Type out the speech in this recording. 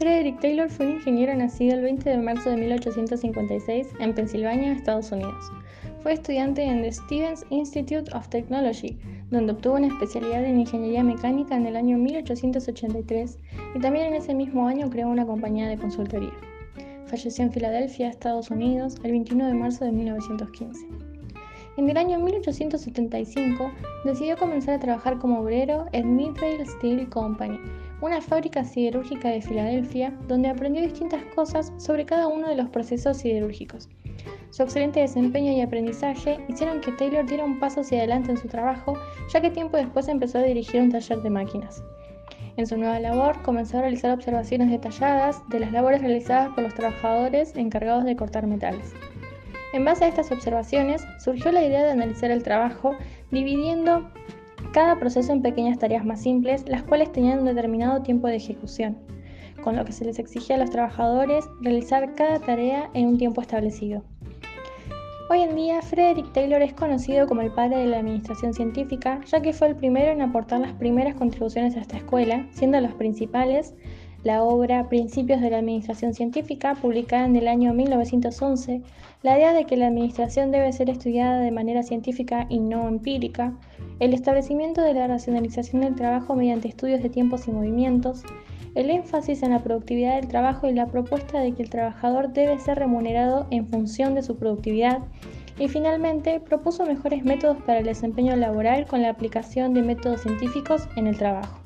Taylor fue un ingeniero nacido el 20 de marzo de 1856 en Pensilvania, Estados Unidos. Fue estudiante en the Stevens Institute of Technology, donde obtuvo una especialidad en ingeniería mecánica en el año 1883 y también en ese mismo año creó una compañía de consultoría. Falleció en Filadelfia, Estados Unidos, el 21 de marzo de 1915. En el año 1875 decidió comenzar a trabajar como obrero en Midvale Steel Company, una fábrica siderúrgica de Filadelfia, donde aprendió distintas cosas sobre cada uno de los procesos siderúrgicos. Su excelente desempeño y aprendizaje hicieron que Taylor diera un paso hacia adelante en su trabajo, ya que tiempo después empezó a dirigir un taller de máquinas. En su nueva labor comenzó a realizar observaciones detalladas de las labores realizadas por los trabajadores encargados de cortar metales. En base a estas observaciones surgió la idea de analizar el trabajo dividiendo cada proceso en pequeñas tareas más simples, las cuales tenían un determinado tiempo de ejecución, con lo que se les exigía a los trabajadores realizar cada tarea en un tiempo establecido. Hoy en día, Frederick Taylor es conocido como el padre de la administración científica, ya que fue el primero en aportar las primeras contribuciones a esta escuela, siendo los principales la obra Principios de la Administración Científica, publicada en el año 1911, la idea de que la administración debe ser estudiada de manera científica y no empírica, el establecimiento de la racionalización del trabajo mediante estudios de tiempos y movimientos, el énfasis en la productividad del trabajo y la propuesta de que el trabajador debe ser remunerado en función de su productividad, y finalmente propuso mejores métodos para el desempeño laboral con la aplicación de métodos científicos en el trabajo.